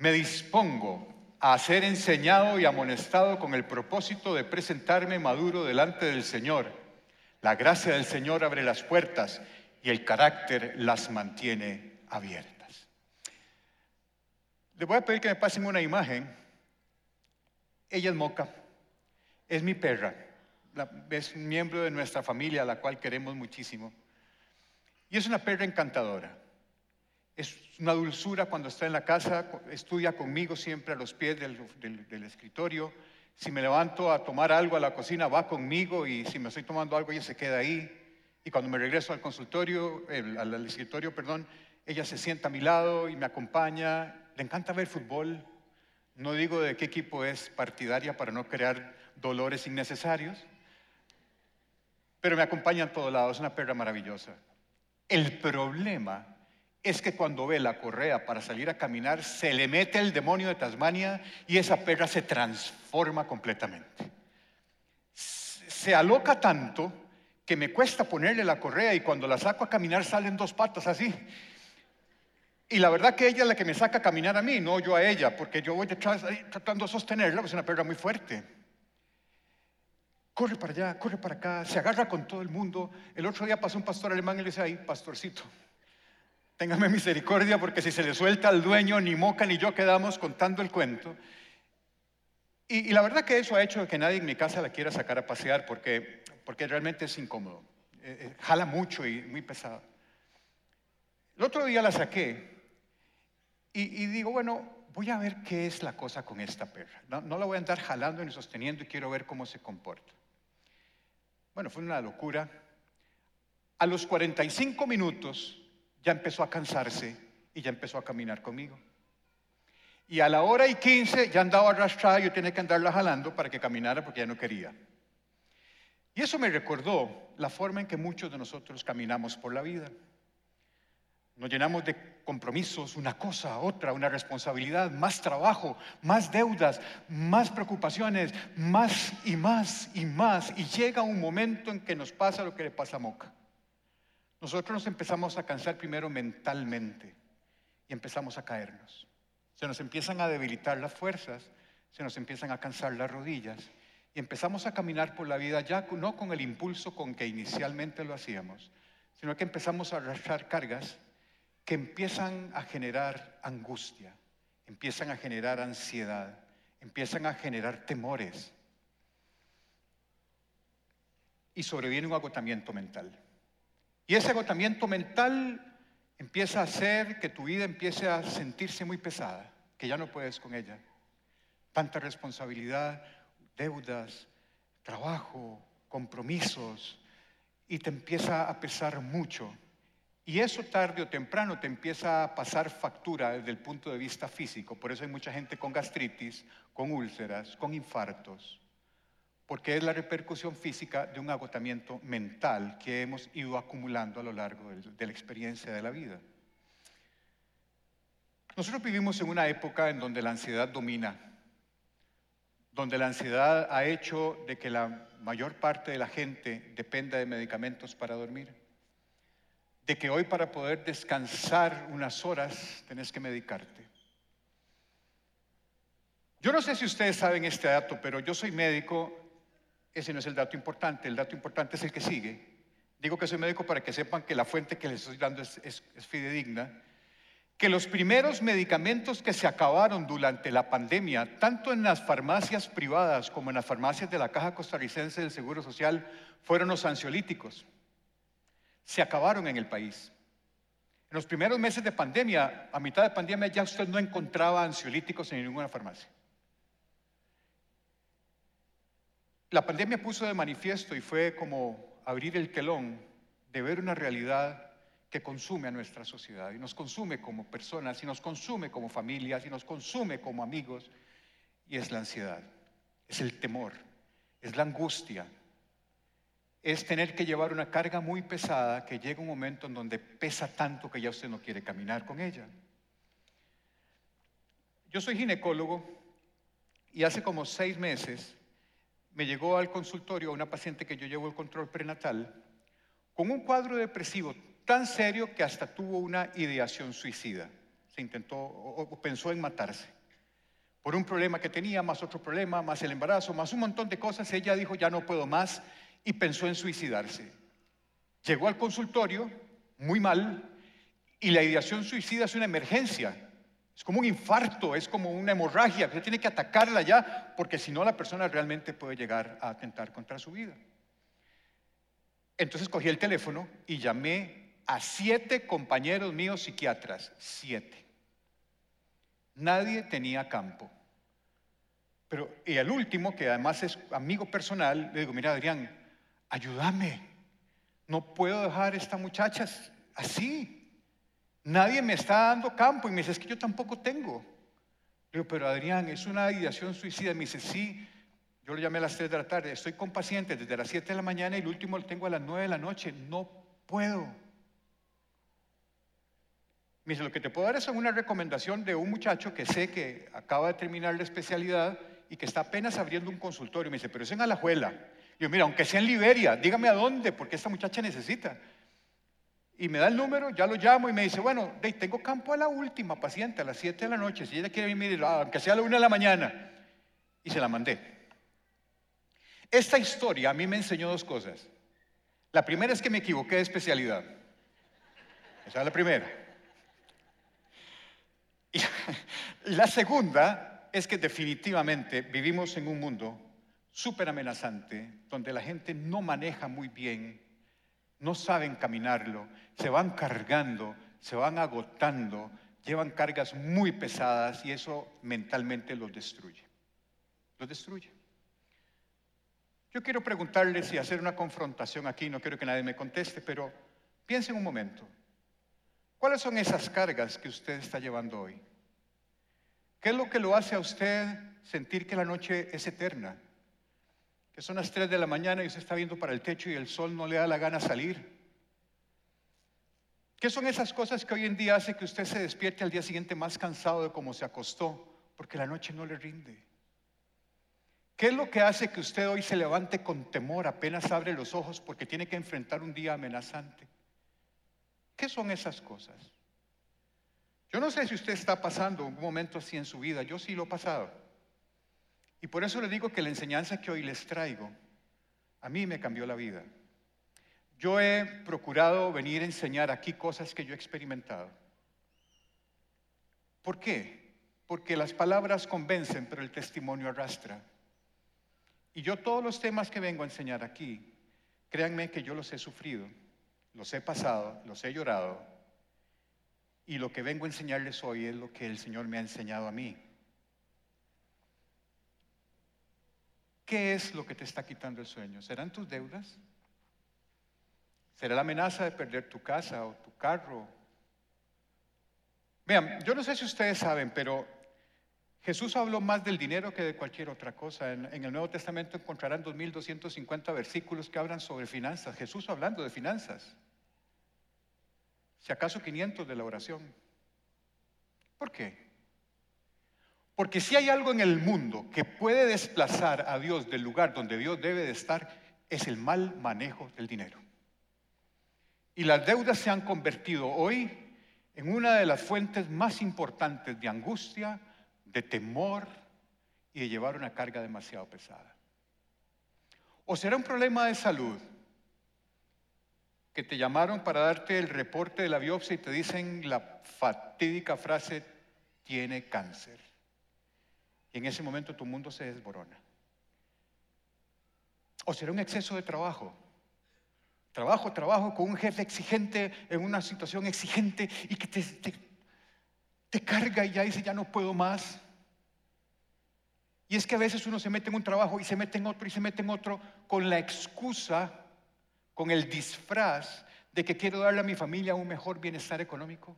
Me dispongo a ser enseñado y amonestado con el propósito de presentarme maduro delante del Señor. La gracia del Señor abre las puertas y el carácter las mantiene abiertas. Les voy a pedir que me pasen una imagen. Ella es Moca, es mi perra, es miembro de nuestra familia, a la cual queremos muchísimo. Y es una perra encantadora. Es una dulzura cuando está en la casa, estudia conmigo siempre a los pies del, escritorio. Si me levanto a tomar algo a la cocina, va conmigo y si me estoy tomando algo, ella se queda ahí. Y cuando me regreso al consultorio, al, escritorio, perdón, ella se sienta a mi lado y me acompaña. Le encanta ver fútbol. No digo de qué equipo es partidaria para no crear dolores innecesarios, pero me acompaña en todos lados. Es una perra maravillosa. El problema es que cuando ve la correa para salir a caminar, se le mete el demonio de Tasmania y esa perra se transforma completamente. Se aloca tanto que me cuesta ponerle la correa y cuando la saco a caminar salen dos patas así. Y la verdad que ella es la que me saca a caminar a mí, no yo a ella, porque yo voy detrás tratando de sostenerla, pues es una perra muy fuerte corre para allá, corre para acá, se agarra con todo el mundo. El otro día pasó un pastor alemán y le dice, ay, pastorcito, téngame misericordia porque si se le suelta al dueño, ni Moca ni yo quedamos contando el cuento. Y, la verdad que eso ha hecho que nadie en mi casa la quiera sacar a pasear porque, porque realmente es incómodo. Eh, eh, jala mucho y muy pesado. El otro día la saqué y, digo, bueno, voy a ver qué es la cosa con esta perra. No, no la voy a andar jalando ni sosteniendo y quiero ver cómo se comporta. Bueno, fue una locura. A los 45 minutos ya empezó a cansarse y ya empezó a caminar conmigo. Y a la hora y 15 ya andaba arrastrada, yo tenía que andarla jalando para que caminara porque ya no quería. Y eso me recordó la forma en que muchos de nosotros caminamos por la vida. Nos llenamos de compromisos, una cosa, otra, una responsabilidad, más trabajo, más deudas, más preocupaciones, más y más y más. Y llega un momento en que nos pasa lo que le pasa a Moca. Nosotros nos empezamos a cansar primero mentalmente y empezamos a caernos. Se nos empiezan a debilitar las fuerzas, se nos empiezan a cansar las rodillas y empezamos a caminar por la vida ya no con el impulso con que inicialmente lo hacíamos, sino que empezamos a arrastrar cargas que empiezan a generar angustia, empiezan a generar ansiedad, empiezan a generar temores. Y sobreviene un agotamiento mental. Y ese agotamiento mental empieza a hacer que tu vida empiece a sentirse muy pesada, que ya no puedes con ella. Tanta responsabilidad, deudas, trabajo, compromisos, y te empieza a pesar mucho y eso tarde o temprano te empieza a pasar factura desde el punto de vista físico. Por eso hay mucha gente con gastritis, con úlceras, con infartos, porque es la repercusión física de un agotamiento mental que hemos ido acumulando a lo largo de la experiencia de la vida. Nosotros vivimos en una época en donde la ansiedad domina, donde la ansiedad ha hecho de que la mayor parte de la gente dependa de medicamentos para dormir de que hoy para poder descansar unas horas tenés que medicarte. Yo no sé si ustedes saben este dato, pero yo soy médico, ese no es el dato importante, el dato importante es el que sigue. Digo que soy médico para que sepan que la fuente que les estoy dando es, fidedigna, que los primeros medicamentos que se acabaron durante la pandemia, tanto en las farmacias privadas como en las farmacias de la Caja Costarricense del Seguro Social, fueron los ansiolíticos se acabaron en el país. En los primeros meses de pandemia, a mitad de pandemia, ya usted no encontraba ansiolíticos en ninguna farmacia. La pandemia puso de manifiesto y fue como abrir el telón de ver una realidad que consume a nuestra sociedad y nos consume como personas y nos consume como familias y nos consume como amigos y es la ansiedad, es el temor, es la angustia, es tener que llevar una carga muy pesada que llega un momento en donde pesa tanto que ya usted no quiere caminar con ella. Yo soy ginecólogo y hace como seis meses me llegó al consultorio una paciente que yo llevo el control prenatal con un cuadro depresivo tan serio que hasta tuvo una ideación suicida. se intentó o, pensó en matarse. Por un problema que tenía, más otro problema, más el embarazo, más un montón de cosas, ella dijo, ya no puedo más, y pensó en suicidarse. Llegó al consultorio, muy mal, y la ideación suicida es una emergencia. Es como un infarto, es como una hemorragia. Usted tiene que atacarla ya, porque si no la persona realmente puede llegar a atentar contra su vida. Entonces cogí el teléfono y llamé a siete compañeros míos psiquiatras, siete. Nadie tenía campo. Pero, y al último, que además es amigo personal, le digo, mira Adrián, ayúdame. No puedo dejar a esta muchacha así. Nadie me está dando campo y me dice, es que yo tampoco tengo. Le digo, pero Adrián, es una ideación suicida. Me dice, sí, yo lo llamé a las 3 de la tarde, estoy con pacientes desde las 7 de la mañana y el último lo tengo a las 9 de la noche. No puedo. Me dice, lo que te puedo dar es una recomendación de un muchacho que sé que acaba de terminar la especialidad y que está apenas abriendo un consultorio. Me dice, pero es en Alajuela. Yo, mira, aunque sea en Liberia, dígame a dónde, porque esta muchacha necesita y me da el número, ya lo llamo y me dice, bueno, tengo campo a la última paciente a las 7 de la noche, si ella quiere venir, aunque sea a la 1 de la mañana. Y se la mandé. Esta historia a mí me enseñó dos cosas. La primera es que me equivoqué de especialidad. Esa es la primera. Y la segunda es que definitivamente vivimos en un mundo súper amenazante, donde la gente no maneja muy bien no saben caminarlo, se van cargando, se van agotando, llevan cargas muy pesadas y eso mentalmente los destruye. Los destruye. Yo quiero preguntarles y hacer una confrontación aquí, no quiero que nadie me conteste, pero piensen un momento. ¿Cuáles son esas cargas que usted está llevando hoy? ¿Qué es lo que lo hace a usted sentir que la noche es eterna? Que son las 3 de la mañana y usted está viendo para el techo y el sol no le da la gana salir. ¿Qué son esas cosas que hoy en día hace que usted se despierte al día siguiente más cansado de cómo se acostó? Porque la noche no le rinde. ¿Qué es lo que hace que usted hoy se levante con temor apenas abre los ojos porque tiene que enfrentar un día amenazante? ¿Qué son esas cosas? Yo no sé si usted está pasando un momento así en su vida, yo sí lo he pasado. Y por eso le digo que la enseñanza que hoy les traigo, a mí me cambió la vida. Yo he procurado venir a enseñar aquí cosas que yo he experimentado. ¿Por qué? Porque las palabras convencen, pero el testimonio arrastra. Y yo todos los temas que vengo a enseñar aquí, créanme que yo los he sufrido, los he pasado, los he llorado. Y lo que vengo a enseñarles hoy es lo que el Señor me ha enseñado a mí. ¿Qué es lo que te está quitando el sueño? ¿Serán tus deudas? ¿Será la amenaza de perder tu casa o tu carro? Vean, yo no sé si ustedes saben, pero Jesús habló más del dinero que de cualquier otra cosa. En, el Nuevo Testamento encontrarán 2.250 versículos que hablan sobre finanzas. Jesús hablando de finanzas. Si acaso 500 de la oración. ¿Por qué? Porque si hay algo en el mundo que puede desplazar a Dios del lugar donde Dios debe de estar, es el mal manejo del dinero. Y las deudas se han convertido hoy en una de las fuentes más importantes de angustia, de temor y de llevar una carga demasiado pesada. O será un problema de salud, que te llamaron para darte el reporte de la biopsia y te dicen la fatídica frase, tiene cáncer. Y en ese momento tu mundo se desborona. O será un exceso de trabajo. Trabajo, trabajo con un jefe exigente en una situación exigente y que te, te, carga y ya dice, ya no puedo más. Y es que a veces uno se mete en un trabajo y se mete en otro y se mete en otro con la excusa, con el disfraz de que quiero darle a mi familia un mejor bienestar económico.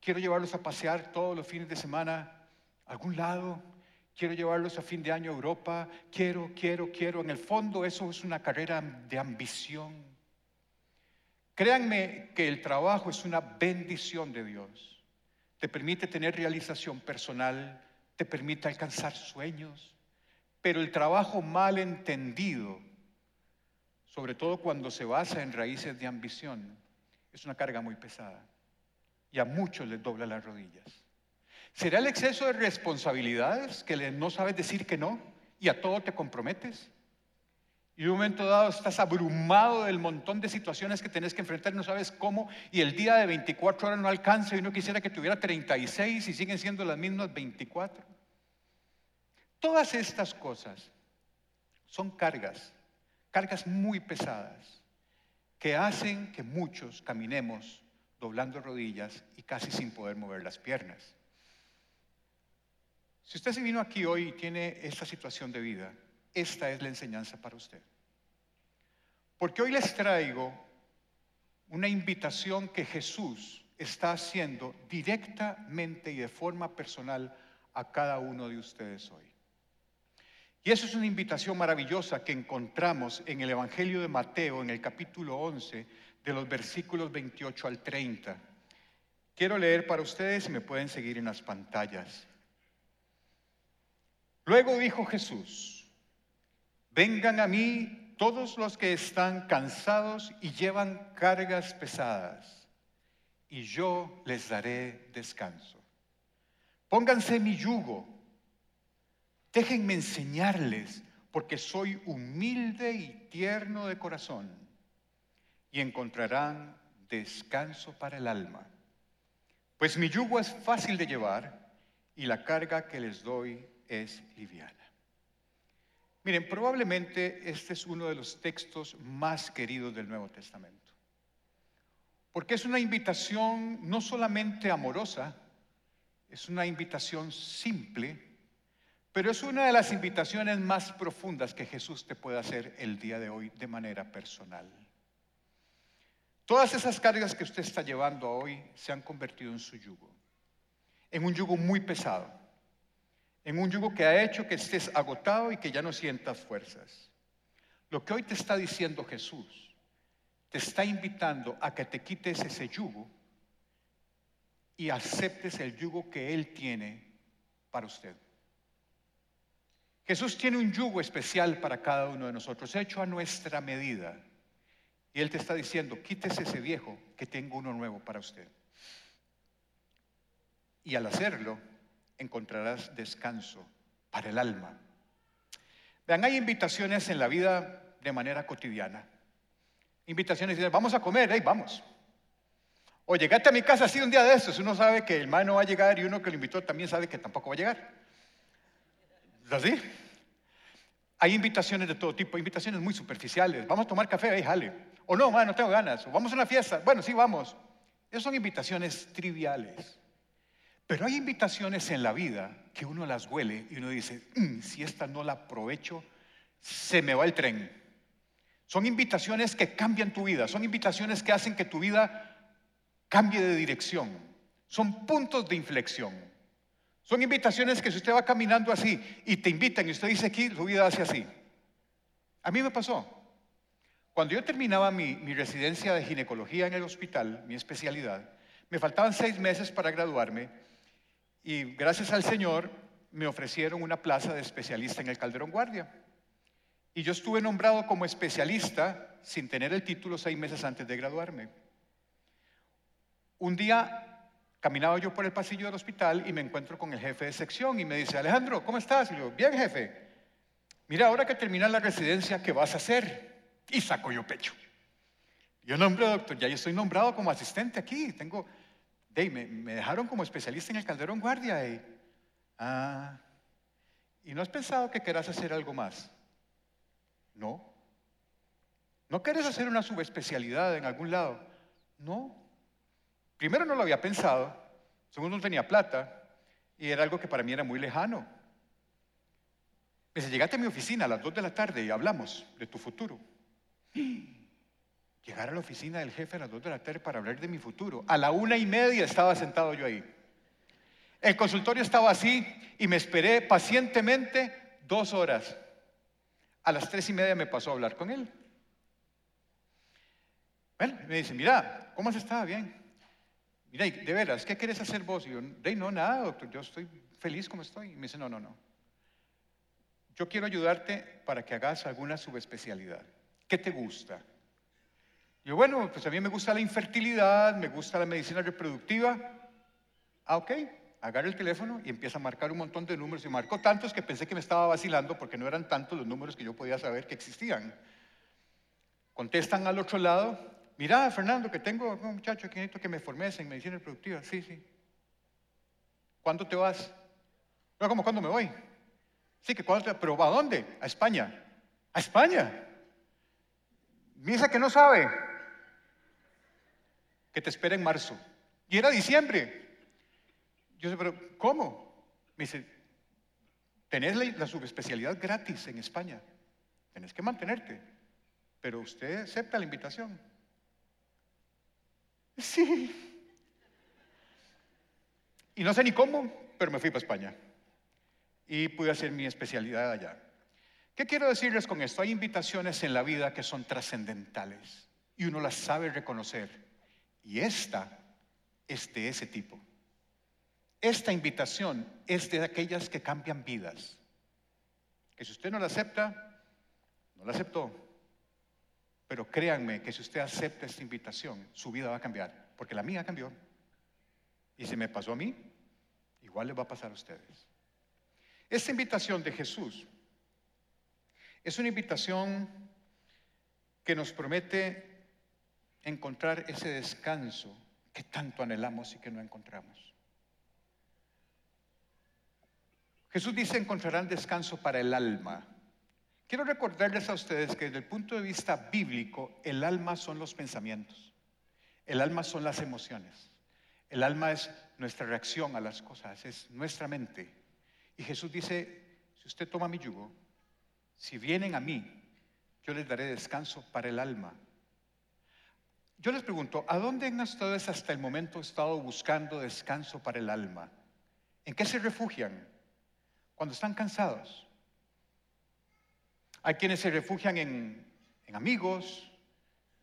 Quiero llevarlos a pasear todos los fines de semana a algún lado quiero llevarlos a fin de año a Europa, quiero, quiero, quiero. En el fondo eso es una carrera de ambición. Créanme que el trabajo es una bendición de Dios. Te permite tener realización personal, te permite alcanzar sueños, pero el trabajo mal entendido, sobre todo cuando se basa en raíces de ambición, es una carga muy pesada. y a muchos les dobla las rodillas. ¿Será el exceso de responsabilidades que no sabes decir que no y a todo te comprometes? Y en un momento dado estás abrumado del montón de situaciones que tenés que enfrentar no sabes cómo. Y el día de 24 horas no alcanza y uno quisiera que tuviera 36 y siguen siendo las mismas 24. Todas estas cosas son cargas, cargas muy pesadas, que hacen que muchos caminemos doblando rodillas y casi sin poder mover las piernas. Si usted se vino aquí hoy y tiene esta situación de vida, esta es la enseñanza para usted. Porque hoy les traigo una invitación que Jesús está haciendo directamente y de forma personal a cada uno de ustedes hoy. Y eso es una invitación maravillosa que encontramos en el Evangelio de Mateo, en el capítulo 11, de los versículos 28 al 30. Quiero leer para ustedes y me pueden seguir en las pantallas. Luego dijo Jesús, vengan a mí todos los que están cansados y llevan cargas pesadas, y yo les daré descanso. Pónganse mi yugo, déjenme enseñarles, porque soy humilde y tierno de corazón, y encontrarán descanso para el alma. Pues mi yugo es fácil de llevar y la carga que les doy es liviana. Miren, probablemente este es uno de los textos más queridos del Nuevo Testamento. Porque es una invitación no solamente amorosa, es una invitación simple, pero es una de las invitaciones más profundas que Jesús te puede hacer el día de hoy de manera personal. Todas esas cargas que usted está llevando hoy se han convertido en su yugo, en un yugo muy pesado en un yugo que ha hecho que estés agotado y que ya no sientas fuerzas. Lo que hoy te está diciendo Jesús, te está invitando a que te quites ese yugo y aceptes el yugo que Él tiene para usted. Jesús tiene un yugo especial para cada uno de nosotros, hecho a nuestra medida. Y Él te está diciendo, quítese ese viejo, que tengo uno nuevo para usted. Y al hacerlo, encontrarás descanso para el alma. Vean, hay invitaciones en la vida de manera cotidiana. Invitaciones, vamos a comer, ahí vamos. O llegaste a mi casa así un día de estos, uno sabe que el hermano va a llegar y uno que lo invitó también sabe que tampoco va a llegar. ¿Es así? Hay invitaciones de todo tipo, invitaciones muy superficiales. Vamos a tomar café, ahí jale. O no, no tengo ganas. O vamos a una fiesta. Bueno, sí, vamos. Esas son invitaciones triviales. Pero hay invitaciones en la vida que uno las huele y uno dice, mm, si esta no la aprovecho, se me va el tren. Son invitaciones que cambian tu vida, son invitaciones que hacen que tu vida cambie de dirección. Son puntos de inflexión. Son invitaciones que si usted va caminando así y te invitan y usted dice aquí, su vida hace así. A mí me pasó. Cuando yo terminaba mi, mi residencia de ginecología en el hospital, mi especialidad, me faltaban seis meses para graduarme y gracias al Señor me ofrecieron una plaza de especialista en el Calderón Guardia. Y yo estuve nombrado como especialista sin tener el título seis meses antes de graduarme. Un día caminaba yo por el pasillo del hospital y me encuentro con el jefe de sección y me dice, Alejandro, ¿cómo estás? Y yo, bien jefe, mira, ahora que terminas la residencia, ¿qué vas a hacer? Y saco yo pecho. Yo nombre, doctor, ya yo estoy nombrado como asistente aquí, tengo me, dejaron como especialista en el Calderón Guardia. Y, ah, ¿y no has pensado que querás hacer algo más? No. ¿No querés hacer una subespecialidad en algún lado? No. Primero no lo había pensado. Segundo no tenía plata. Y era algo que para mí era muy lejano. Me dice, llegate a mi oficina a las 2 de la tarde y hablamos de tu futuro llegar a la oficina del jefe a las 2 de la tarde para hablar de mi futuro. A la una y media estaba sentado yo ahí. El consultorio estaba así y me esperé pacientemente dos horas. A las tres y media me pasó a hablar con él. Me dice, mira, ¿cómo has estado? Bien. Mira, de veras, ¿qué quieres hacer vos? Y yo, de no, nada, doctor, yo estoy feliz como estoy. Y me dice, no, no, no. Yo quiero ayudarte para que hagas alguna subespecialidad. ¿Qué te gusta? Yo, bueno, pues a mí me gusta la infertilidad, me gusta la medicina reproductiva. Ah, ok, agarra el teléfono y empieza a marcar un montón de números. Y marcó tantos que pensé que me estaba vacilando porque no eran tantos los números que yo podía saber que existían. Contestan al otro lado, mira, Fernando, que tengo un muchacho que necesito que me formes en medicina reproductiva. Sí, sí. ¿Cuándo te vas? No, como cuándo me voy. Sí, que cuándo te Pero ¿a dónde? A España. ¿A España? Dice que no sabe. Que te espera en marzo. Y era diciembre. Yo sé, pero ¿cómo? Me dice, tenés la, la subespecialidad gratis en España. Tenés que mantenerte. Pero usted acepta la invitación. Sí. Y no sé ni cómo, pero me fui para España. Y pude hacer mi especialidad allá. ¿Qué quiero decirles con esto? Hay invitaciones en la vida que son trascendentales y uno las sabe reconocer. Y esta es de ese tipo. Esta invitación es de aquellas que cambian vidas. Que si usted no la acepta, no la aceptó. Pero créanme que si usted acepta esta invitación, su vida va a cambiar, porque la mía cambió. Y si me pasó a mí, igual le va a pasar a ustedes. Esta invitación de Jesús es una invitación que nos promete encontrar ese descanso que tanto anhelamos y que no encontramos. Jesús dice encontrarán descanso para el alma. Quiero recordarles a ustedes que desde el punto de vista bíblico, el alma son los pensamientos, el alma son las emociones, el alma es nuestra reacción a las cosas, es nuestra mente. Y Jesús dice, si usted toma mi yugo, si vienen a mí, yo les daré descanso para el alma. Yo les pregunto, ¿a dónde han ustedes hasta el momento estado buscando descanso para el alma? ¿En qué se refugian cuando están cansados? Hay quienes se refugian en, en amigos,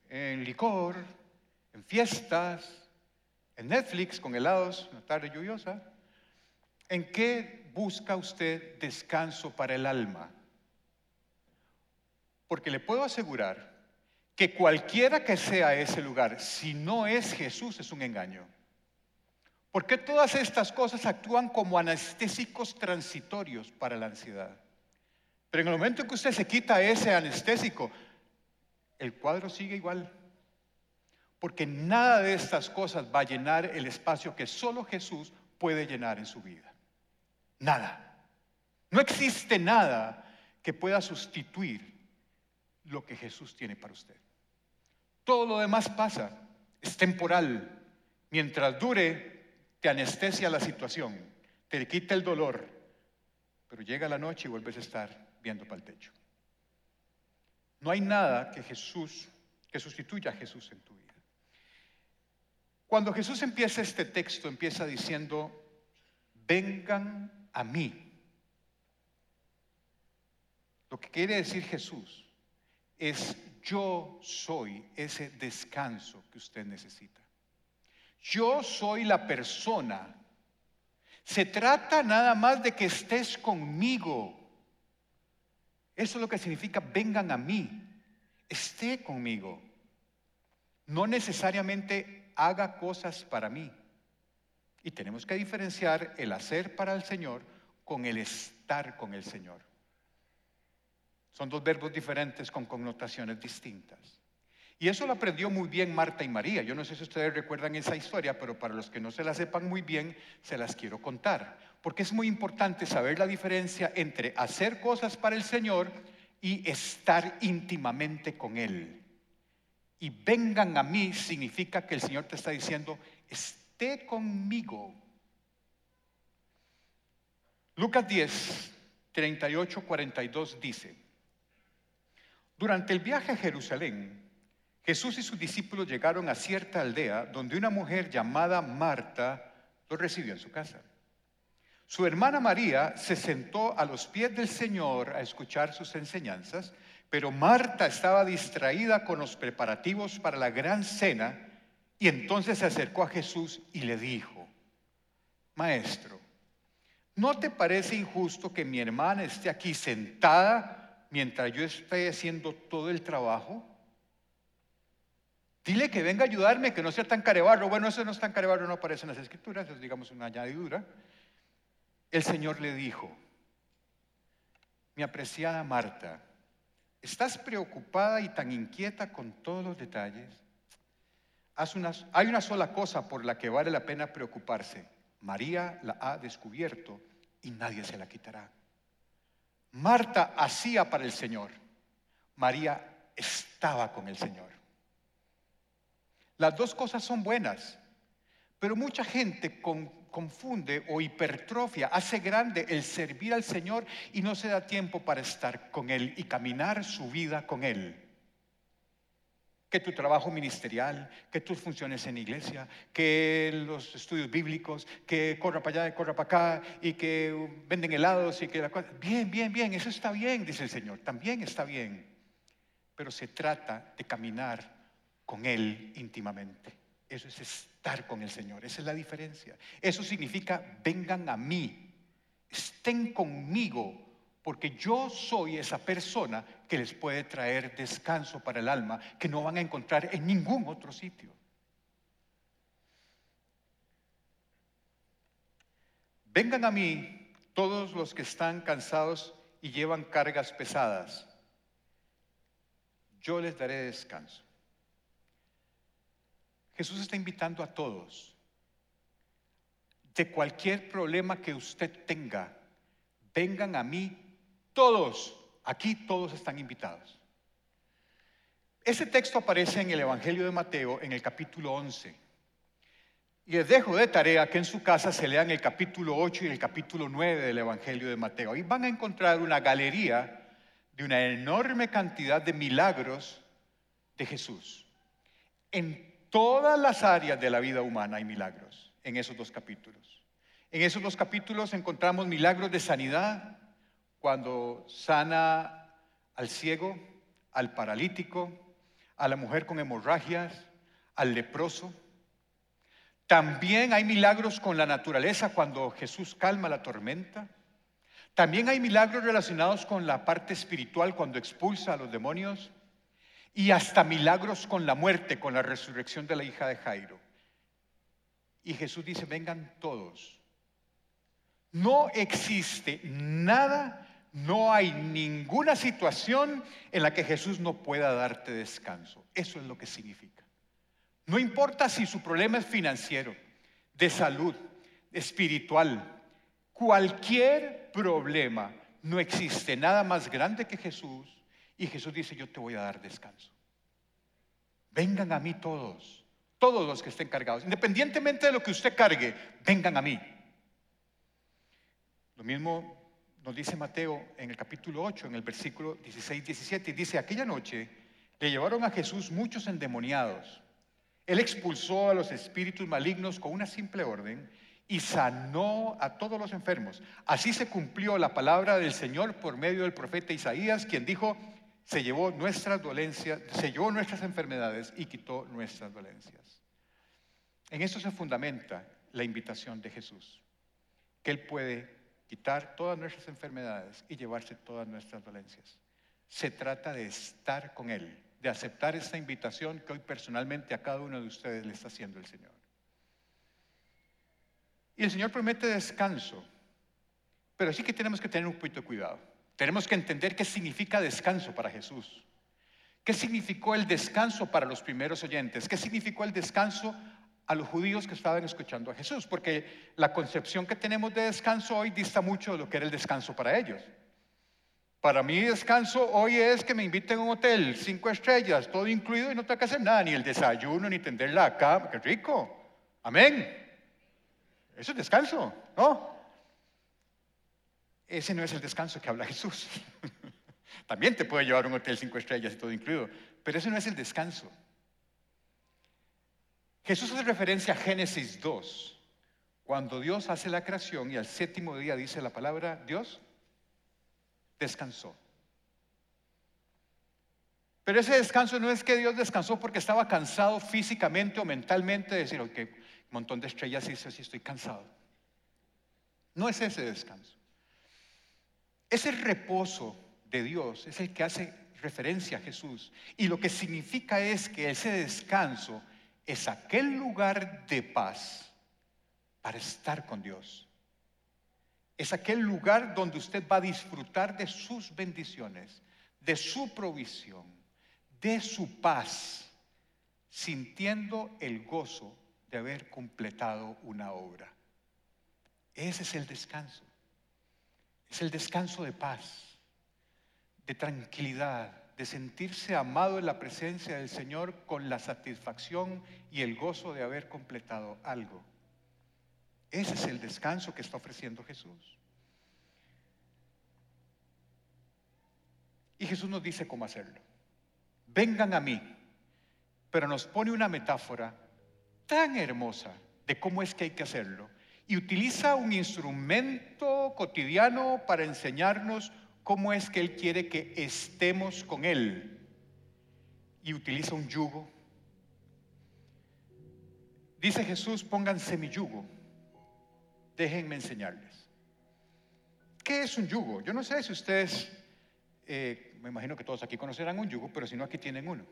en licor, en fiestas, en Netflix con helados, una tarde lluviosa. ¿En qué busca usted descanso para el alma? Porque le puedo asegurar que cualquiera que sea ese lugar, si no es Jesús, es un engaño. Porque todas estas cosas actúan como anestésicos transitorios para la ansiedad. Pero en el momento en que usted se quita ese anestésico, el cuadro sigue igual. Porque nada de estas cosas va a llenar el espacio que solo Jesús puede llenar en su vida. Nada. No existe nada que pueda sustituir lo que Jesús tiene para usted. Todo lo demás pasa, es temporal. Mientras dure, te anestesia la situación, te quita el dolor, pero llega la noche y vuelves a estar viendo para el techo. No hay nada que Jesús, que sustituya a Jesús en tu vida. Cuando Jesús empieza este texto, empieza diciendo, vengan a mí. Lo que quiere decir Jesús es yo soy ese descanso que usted necesita. Yo soy la persona. Se trata nada más de que estés conmigo. Eso es lo que significa vengan a mí. Esté conmigo. No necesariamente haga cosas para mí. Y tenemos que diferenciar el hacer para el Señor con el estar con el Señor. Son dos verbos diferentes con connotaciones distintas. Y eso lo aprendió muy bien Marta y María. Yo no sé si ustedes recuerdan esa historia, pero para los que no se la sepan muy bien, se las quiero contar. Porque es muy importante saber la diferencia entre hacer cosas para el Señor y estar íntimamente con Él. Y vengan a mí significa que el Señor te está diciendo, esté conmigo. Lucas 10, 38, 42 dice, durante el viaje a Jerusalén, Jesús y sus discípulos llegaron a cierta aldea donde una mujer llamada Marta los recibió en su casa. Su hermana María se sentó a los pies del Señor a escuchar sus enseñanzas, pero Marta estaba distraída con los preparativos para la gran cena y entonces se acercó a Jesús y le dijo, Maestro, ¿no te parece injusto que mi hermana esté aquí sentada mientras yo estoy haciendo todo el trabajo? Dile que venga a ayudarme, que no sea tan carebarro. Bueno, eso no es tan carebarro, no aparece en las escrituras, es digamos una añadidura. El Señor le dijo, mi apreciada Marta, ¿estás preocupada y tan inquieta con todos los detalles? hay una sola cosa por la que vale la pena preocuparse. María la ha descubierto y nadie se la quitará. Marta hacía para el Señor. María estaba con el Señor. Las dos cosas son buenas, pero mucha gente confunde o hipertrofia, hace grande el servir al Señor y no se da tiempo para estar con Él y caminar su vida con Él que tu trabajo ministerial, que tus funciones en iglesia, que los estudios bíblicos, que corra para allá, corra para acá y que venden helados y que la cosa. Bien, bien, bien, eso está bien, dice el Señor, también está bien. Pero se trata de caminar con Él íntimamente. Eso es estar con el Señor, esa es la diferencia. Eso significa, vengan a mí, estén conmigo porque yo soy esa persona que les puede traer descanso para el alma que no van a encontrar en ningún otro sitio. Vengan a mí todos los que están cansados y llevan cargas pesadas. Yo les daré descanso. Jesús está invitando a todos. De cualquier problema que usted tenga, vengan a mí todos, aquí todos están invitados. Ese texto aparece en el Evangelio de Mateo en el capítulo 11. Y les dejo de tarea que en su casa se lean el capítulo 8 y el capítulo 9 del Evangelio de Mateo. Ahí van a encontrar una galería de una enorme cantidad de milagros de Jesús. En todas las áreas de la vida humana hay milagros en esos dos capítulos. En esos dos capítulos encontramos milagros de sanidad, cuando sana al ciego, al paralítico, a la mujer con hemorragias, al leproso. También hay milagros con la naturaleza cuando Jesús calma la tormenta. También hay milagros relacionados con la parte espiritual cuando expulsa a los demonios. Y hasta milagros con la muerte, con la resurrección de la hija de Jairo. Y Jesús dice, vengan todos. No existe nada no hay ninguna situación en la que Jesús no pueda darte descanso. Eso es lo que significa. No importa si su problema es financiero, de salud, espiritual, cualquier problema, no existe nada más grande que Jesús y Jesús dice, yo te voy a dar descanso. Vengan a mí todos, todos los que estén cargados, independientemente de lo que usted cargue, vengan a mí. Lo mismo nos dice Mateo en el capítulo 8, en el versículo 16, 17, dice, aquella noche le llevaron a Jesús muchos endemoniados. Él expulsó a los espíritus malignos con una simple orden y sanó a todos los enfermos. Así se cumplió la palabra del Señor por medio del profeta Isaías, quien dijo, se llevó nuestras dolencias, se llevó nuestras enfermedades y quitó nuestras dolencias. En eso se fundamenta la invitación de Jesús, que Él puede quitar todas nuestras enfermedades y llevarse todas nuestras dolencias. Se trata de estar con Él, de aceptar esta invitación que hoy personalmente a cada uno de ustedes le está haciendo el Señor. Y el Señor promete descanso, pero sí que tenemos que tener un poquito de cuidado. Tenemos que entender qué significa descanso para Jesús. ¿Qué significó el descanso para los primeros oyentes? ¿Qué significó el descanso a los judíos que estaban escuchando a Jesús, porque la concepción que tenemos de descanso hoy dista mucho de lo que era el descanso para ellos. Para mí descanso hoy es que me inviten a un hotel, cinco estrellas, todo incluido y no tengo que hacer nada, ni el desayuno, ni tender la cama, qué rico. Amén. Eso es descanso, ¿no? Ese no es el descanso que habla Jesús. También te puede llevar a un hotel cinco estrellas y todo incluido, pero ese no es el descanso. Jesús hace referencia a Génesis 2, cuando Dios hace la creación y al séptimo día dice la palabra, Dios descansó. Pero ese descanso no es que Dios descansó porque estaba cansado físicamente o mentalmente de decir, ok, un montón de estrellas y dice, sí, estoy cansado. No es ese descanso. Ese reposo de Dios es el que hace referencia a Jesús. Y lo que significa es que ese descanso es aquel lugar de paz para estar con Dios. Es aquel lugar donde usted va a disfrutar de sus bendiciones, de su provisión, de su paz, sintiendo el gozo de haber completado una obra. Ese es el descanso. Es el descanso de paz, de tranquilidad, de sentirse amado en la presencia del Señor con la satisfacción y el gozo de haber completado algo. Ese es el descanso que está ofreciendo Jesús. Y Jesús nos dice cómo hacerlo. Vengan a mí, pero nos pone una metáfora tan hermosa de cómo es que hay que hacerlo. Y utiliza un instrumento cotidiano para enseñarnos cómo es que Él quiere que estemos con Él. Y utiliza un yugo. Dice Jesús, pónganse mi yugo. Déjenme enseñarles. ¿Qué es un yugo? Yo no sé si ustedes, eh, me imagino que todos aquí conocerán un yugo, pero si no, aquí tienen uno.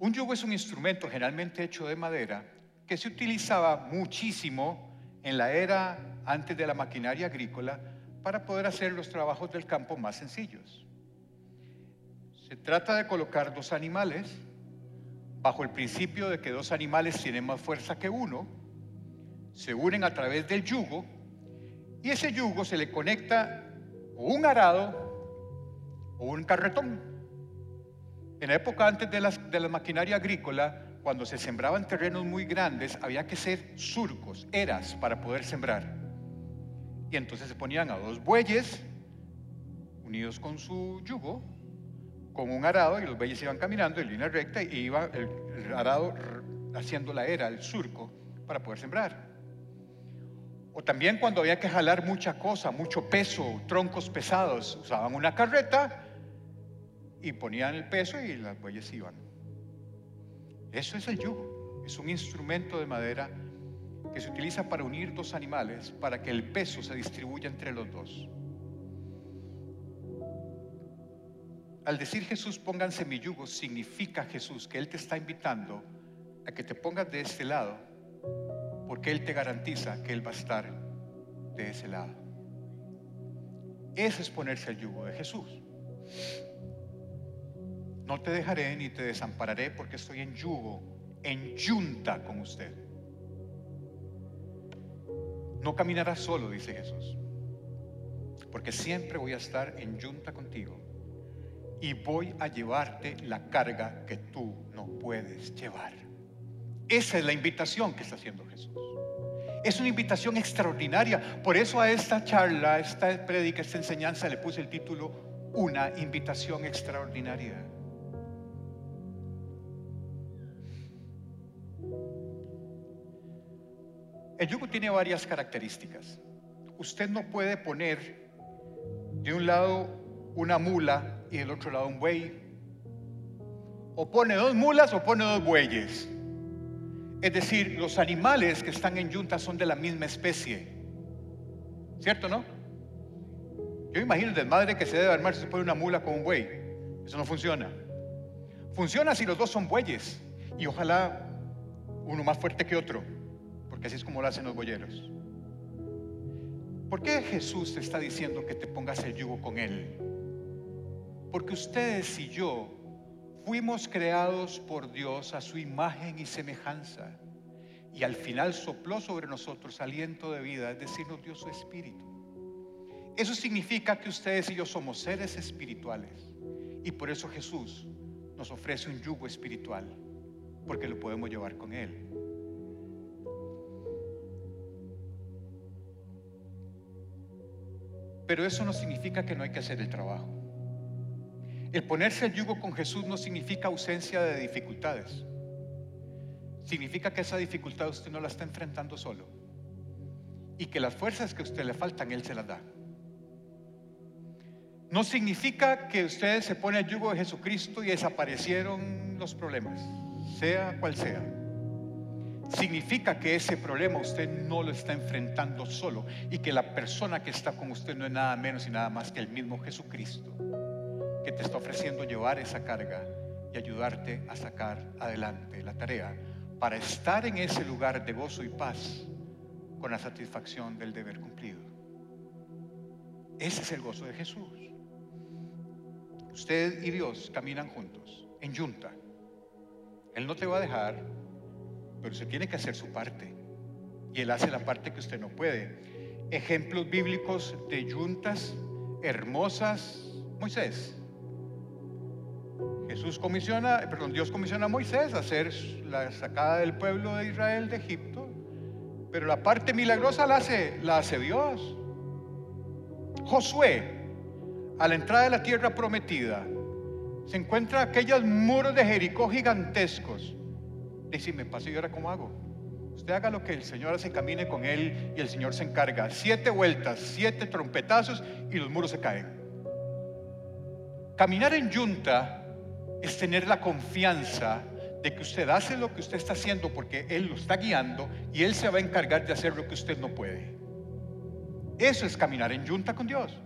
Un yugo es un instrumento generalmente hecho de madera que se utilizaba muchísimo en la era antes de la maquinaria agrícola para poder hacer los trabajos del campo más sencillos. Se trata de colocar dos animales bajo el principio de que dos animales tienen más fuerza que uno, se unen a través del yugo y ese yugo se le conecta o un arado o un carretón. En la época antes de, de la maquinaria agrícola, cuando se sembraban terrenos muy grandes, había que hacer surcos, eras, para poder sembrar. Y entonces se ponían a dos bueyes unidos con su yugo, con un arado, y los bueyes iban caminando en línea recta y iba el, arado haciendo la era, el surco, para poder sembrar. O también cuando había que jalar mucha cosa, mucho peso, troncos pesados, usaban una carreta y ponían el peso y las bueyes iban. Eso es el yugo, es un instrumento de madera que se utiliza para unir dos animales para que el peso se distribuya entre los dos. Al decir Jesús, pónganse mi yugo, significa Jesús que Él te está invitando a que te pongas de este lado, porque Él te garantiza que Él va a estar de ese lado. Ese es ponerse el yugo de Jesús. No te dejaré ni te desampararé porque estoy en yugo, en yunta con usted. No caminarás solo, dice Jesús, porque siempre voy a estar en junta contigo y voy a llevarte la carga que tú no puedes llevar. Esa es la invitación que está haciendo Jesús. Es una invitación extraordinaria. Por eso a esta charla, a esta prédica, esta enseñanza le puse el título Una invitación extraordinaria. El yugo tiene varias características. Usted no puede poner de un lado una mula y del otro lado un buey. O pone dos mulas o pone dos bueyes. Es decir, los animales que están en yunta son de la misma especie. ¿Cierto, no? Yo imagino el desmadre que se debe armar si se pone una mula con un buey. Eso no funciona. Funciona si los dos son bueyes. Y ojalá uno más fuerte que otro porque así es como lo hacen los boyeros. ¿Por qué Jesús está diciendo que te pongas el yugo con Él? Porque ustedes y yo fuimos creados por Dios a su imagen y semejanza. Y al final sopló sobre nosotros aliento de vida, es decir, nos dio su espíritu. Eso significa que ustedes y yo somos seres espirituales. Y por eso Jesús nos ofrece un yugo espiritual, porque lo podemos llevar con Él. Pero eso no significa que no hay que hacer el trabajo. El ponerse el yugo con Jesús no significa ausencia de dificultades. Significa que esa dificultad usted no la está enfrentando solo. Y que las fuerzas que a usted le faltan, Él se las da. No significa que usted se pone el yugo de Jesucristo y desaparecieron los problemas, sea cual sea significa que ese problema usted no lo está enfrentando solo y que la persona que está con usted no es nada menos y nada más que el mismo Jesucristo, que te está ofreciendo llevar esa carga y ayudarte a sacar adelante la tarea para estar en ese lugar de gozo y paz con la satisfacción del deber cumplido. Ese es el gozo de Jesús. Usted y Dios caminan juntos, en yunta. Él no te va a dejar, pero usted tiene que hacer su parte. Y Él hace la parte que usted no puede. Ejemplos bíblicos de yuntas hermosas. Moisés. Jesús comisiona, perdón, Dios comisiona a Moisés a hacer la sacada del pueblo de Israel de Egipto. Pero la parte milagrosa la hace, la hace Dios. Josué, a la entrada de la tierra prometida, se encuentra aquellos muros de Jericó gigantescos. Dice, me paso y ahora cómo hago. Usted haga lo que el Señor se encamine con él y el Señor se encarga. Siete vueltas, siete trompetazos y los muros se caen. Caminar en yunta es tener la confianza de que usted hace lo que usted está haciendo porque Él lo está guiando y Él se va a encargar de hacer lo que usted no puede. Eso es caminar en yunta con Dios.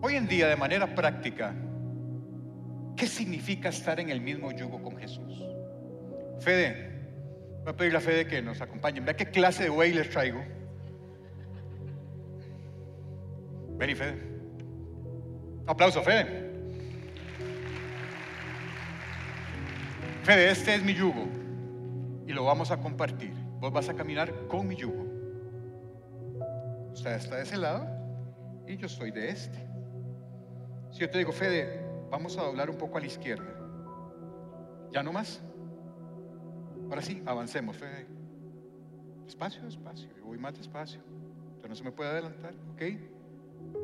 Hoy en día, de manera práctica, ¿qué significa estar en el mismo yugo con Jesús? Fede, voy a pedirle a Fede que nos acompañe. Vea qué clase de güey les traigo. Ven y Fede. aplauso, Fede. Fede, este es mi yugo y lo vamos a compartir. Vos vas a caminar con mi yugo. Usted está de ese lado y yo estoy de este. Si yo te digo, Fede, vamos a doblar un poco a la izquierda. ¿Ya no más? Ahora sí, avancemos, Fede. Despacio, despacio. Yo voy más despacio. Usted no se me puede adelantar, ¿ok?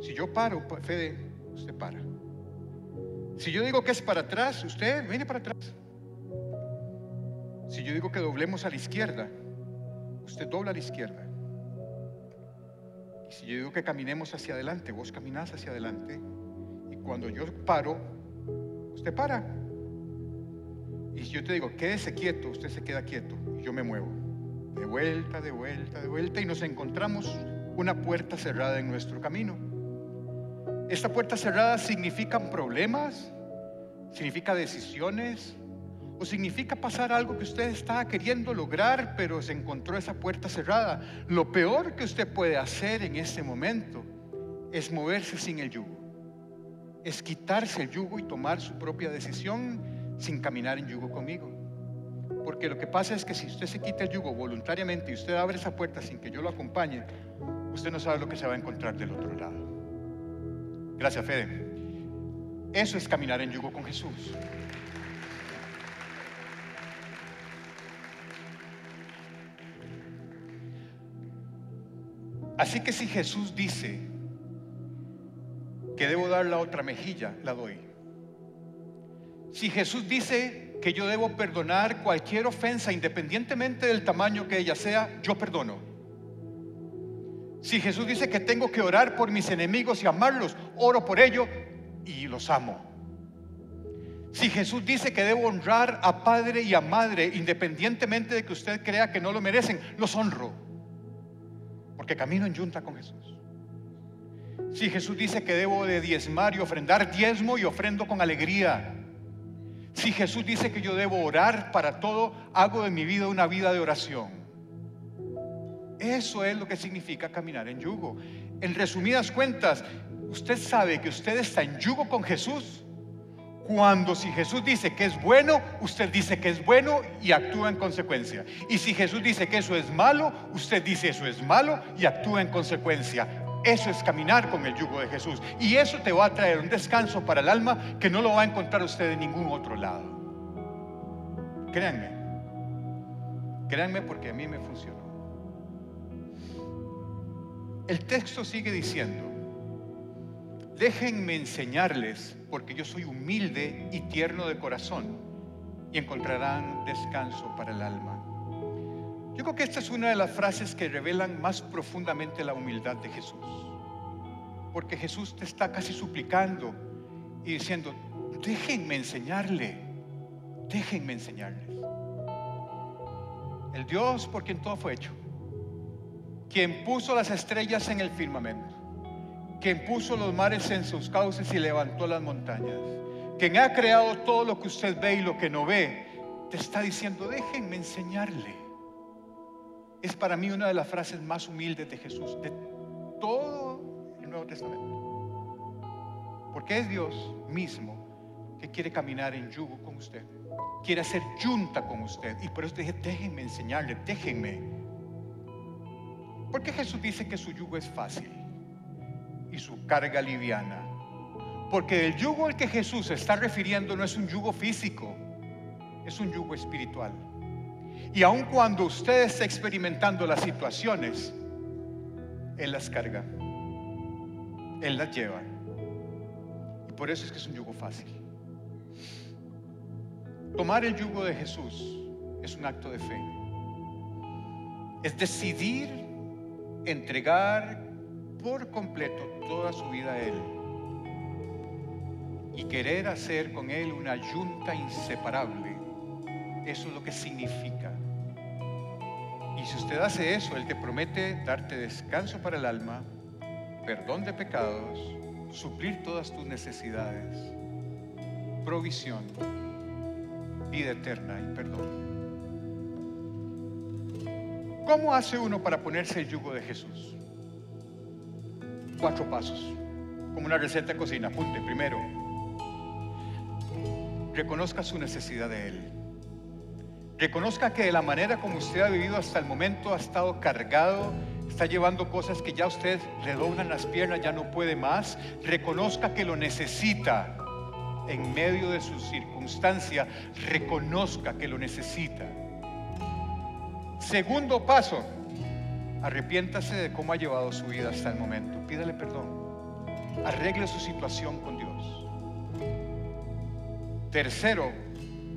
Si yo paro, Fede, usted para. Si yo digo que es para atrás, usted viene para atrás. Si yo digo que doblemos a la izquierda, usted dobla a la izquierda. Y si yo digo que caminemos hacia adelante, vos caminás hacia adelante. Cuando yo paro, usted para. Y si yo te digo, quédese quieto, usted se queda quieto. Y yo me muevo. De vuelta, de vuelta, de vuelta. Y nos encontramos una puerta cerrada en nuestro camino. Esta puerta cerrada significan problemas, significa decisiones, o significa pasar algo que usted estaba queriendo lograr, pero se encontró esa puerta cerrada. Lo peor que usted puede hacer en ese momento es moverse sin el yugo. Es quitarse el yugo y tomar su propia decisión sin caminar en yugo conmigo. Porque lo que pasa es que si usted se quita el yugo voluntariamente y usted abre esa puerta sin que yo lo acompañe, usted no sabe lo que se va a encontrar del otro lado. Gracias, Fede. Eso es caminar en yugo con Jesús. Así que si Jesús dice que debo dar la otra mejilla, la doy. Si Jesús dice que yo debo perdonar cualquier ofensa, independientemente del tamaño que ella sea, yo perdono. Si Jesús dice que tengo que orar por mis enemigos y amarlos, oro por ello y los amo. Si Jesús dice que debo honrar a padre y a madre, independientemente de que usted crea que no lo merecen, los honro porque camino en yunta con Jesús. Si Jesús dice que debo de diezmar y ofrendar diezmo y ofrendo con alegría. Si Jesús dice que yo debo orar para todo, hago de mi vida una vida de oración. Eso es lo que significa caminar en yugo. En resumidas cuentas, usted sabe que usted está en yugo con Jesús cuando si Jesús dice que es bueno, usted dice que es bueno y actúa en consecuencia. Y si Jesús dice que eso es malo, usted dice eso es malo y actúa en consecuencia. Eso es caminar con el yugo de Jesús. Y eso te va a traer un descanso para el alma que no lo va a encontrar usted en ningún otro lado. Créanme. Créanme porque a mí me funcionó. El texto sigue diciendo, déjenme enseñarles porque yo soy humilde y tierno de corazón, y encontrarán descanso para el alma. Yo creo que esta es una de las frases que revelan más profundamente la humildad de Jesús, porque Jesús te está casi suplicando y diciendo, déjenme enseñarle, déjenme enseñarles. El Dios por quien todo fue hecho, quien puso las estrellas en el firmamento, quien puso los mares en sus cauces y levantó las montañas, quien ha creado todo lo que usted ve y lo que no ve, te está diciendo, déjenme enseñarle. Es para mí una de las frases más humildes de Jesús, de todo el Nuevo Testamento. Porque es Dios mismo que quiere caminar en yugo con usted, quiere hacer junta con usted. Y por eso dije, déjenme enseñarle, déjenme. Porque Jesús dice que su yugo es fácil y su carga liviana. Porque el yugo al que Jesús se está refiriendo no es un yugo físico, es un yugo espiritual. Y aun cuando usted está experimentando las situaciones, Él las carga, Él las lleva. Y por eso es que es un yugo fácil. Tomar el yugo de Jesús es un acto de fe. Es decidir entregar por completo toda su vida a Él y querer hacer con Él una yunta inseparable. Eso es lo que significa. Y si usted hace eso, Él te promete darte descanso para el alma, perdón de pecados, suplir todas tus necesidades, provisión, vida eterna y perdón. ¿Cómo hace uno para ponerse el yugo de Jesús? Cuatro pasos, como una receta de cocina. Apunte, primero, reconozca su necesidad de Él. Reconozca que de la manera como usted ha vivido hasta el momento ha estado cargado, está llevando cosas que ya usted le doblan las piernas, ya no puede más. Reconozca que lo necesita en medio de su circunstancia. Reconozca que lo necesita. Segundo paso, arrepiéntase de cómo ha llevado su vida hasta el momento. Pídale perdón. Arregle su situación con Dios. Tercero,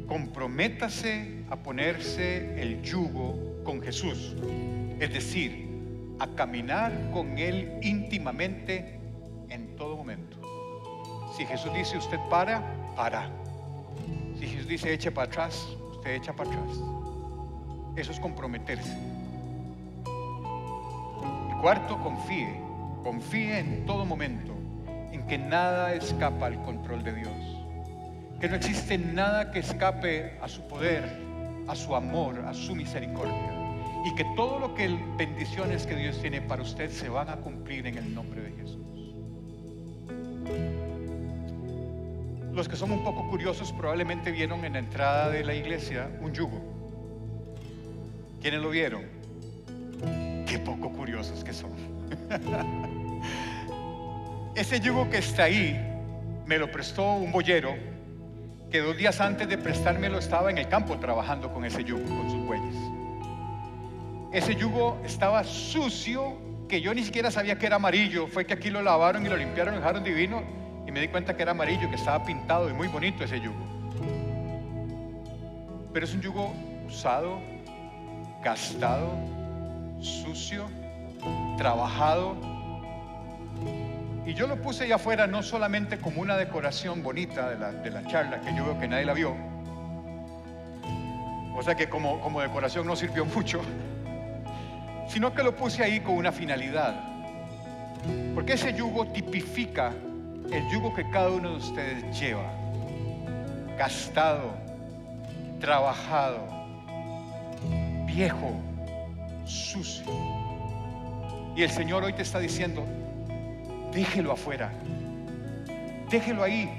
comprométase a ponerse el yugo con Jesús. Es decir, a caminar con Él íntimamente en todo momento. Si Jesús dice usted para, para. Si Jesús dice eche para atrás, usted echa para atrás. Eso es comprometerse. Y cuarto, confíe. Confíe en todo momento en que nada escapa al control de Dios. Que no existe nada que escape a su poder, a su amor, a su misericordia. Y que todo lo que bendiciones que Dios tiene para usted se van a cumplir en el nombre de Jesús. Los que son un poco curiosos probablemente vieron en la entrada de la iglesia un yugo. ¿Quiénes lo vieron? Qué poco curiosos que son. Ese yugo que está ahí me lo prestó un boyero que dos días antes de prestármelo estaba en el campo trabajando con ese yugo, con sus bueyes. Ese yugo estaba sucio, que yo ni siquiera sabía que era amarillo. Fue que aquí lo lavaron y lo limpiaron, lo dejaron divino y me di cuenta que era amarillo, que estaba pintado y muy bonito ese yugo. Pero es un yugo usado, gastado, sucio, trabajado. Y yo lo puse allá afuera no solamente como una decoración bonita de la, charla, que yo veo que nadie la vio. O sea que como, como decoración no sirvió mucho, sino que lo puse ahí con una finalidad. Porque ese yugo tipifica el yugo que cada uno de ustedes lleva, gastado, trabajado, viejo, sucio. Y el Señor hoy te está diciendo, déjelo afuera, déjelo ahí,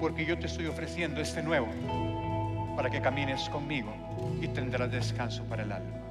porque yo te estoy ofreciendo este nuevo para que camines conmigo y tendrás descanso para el alma.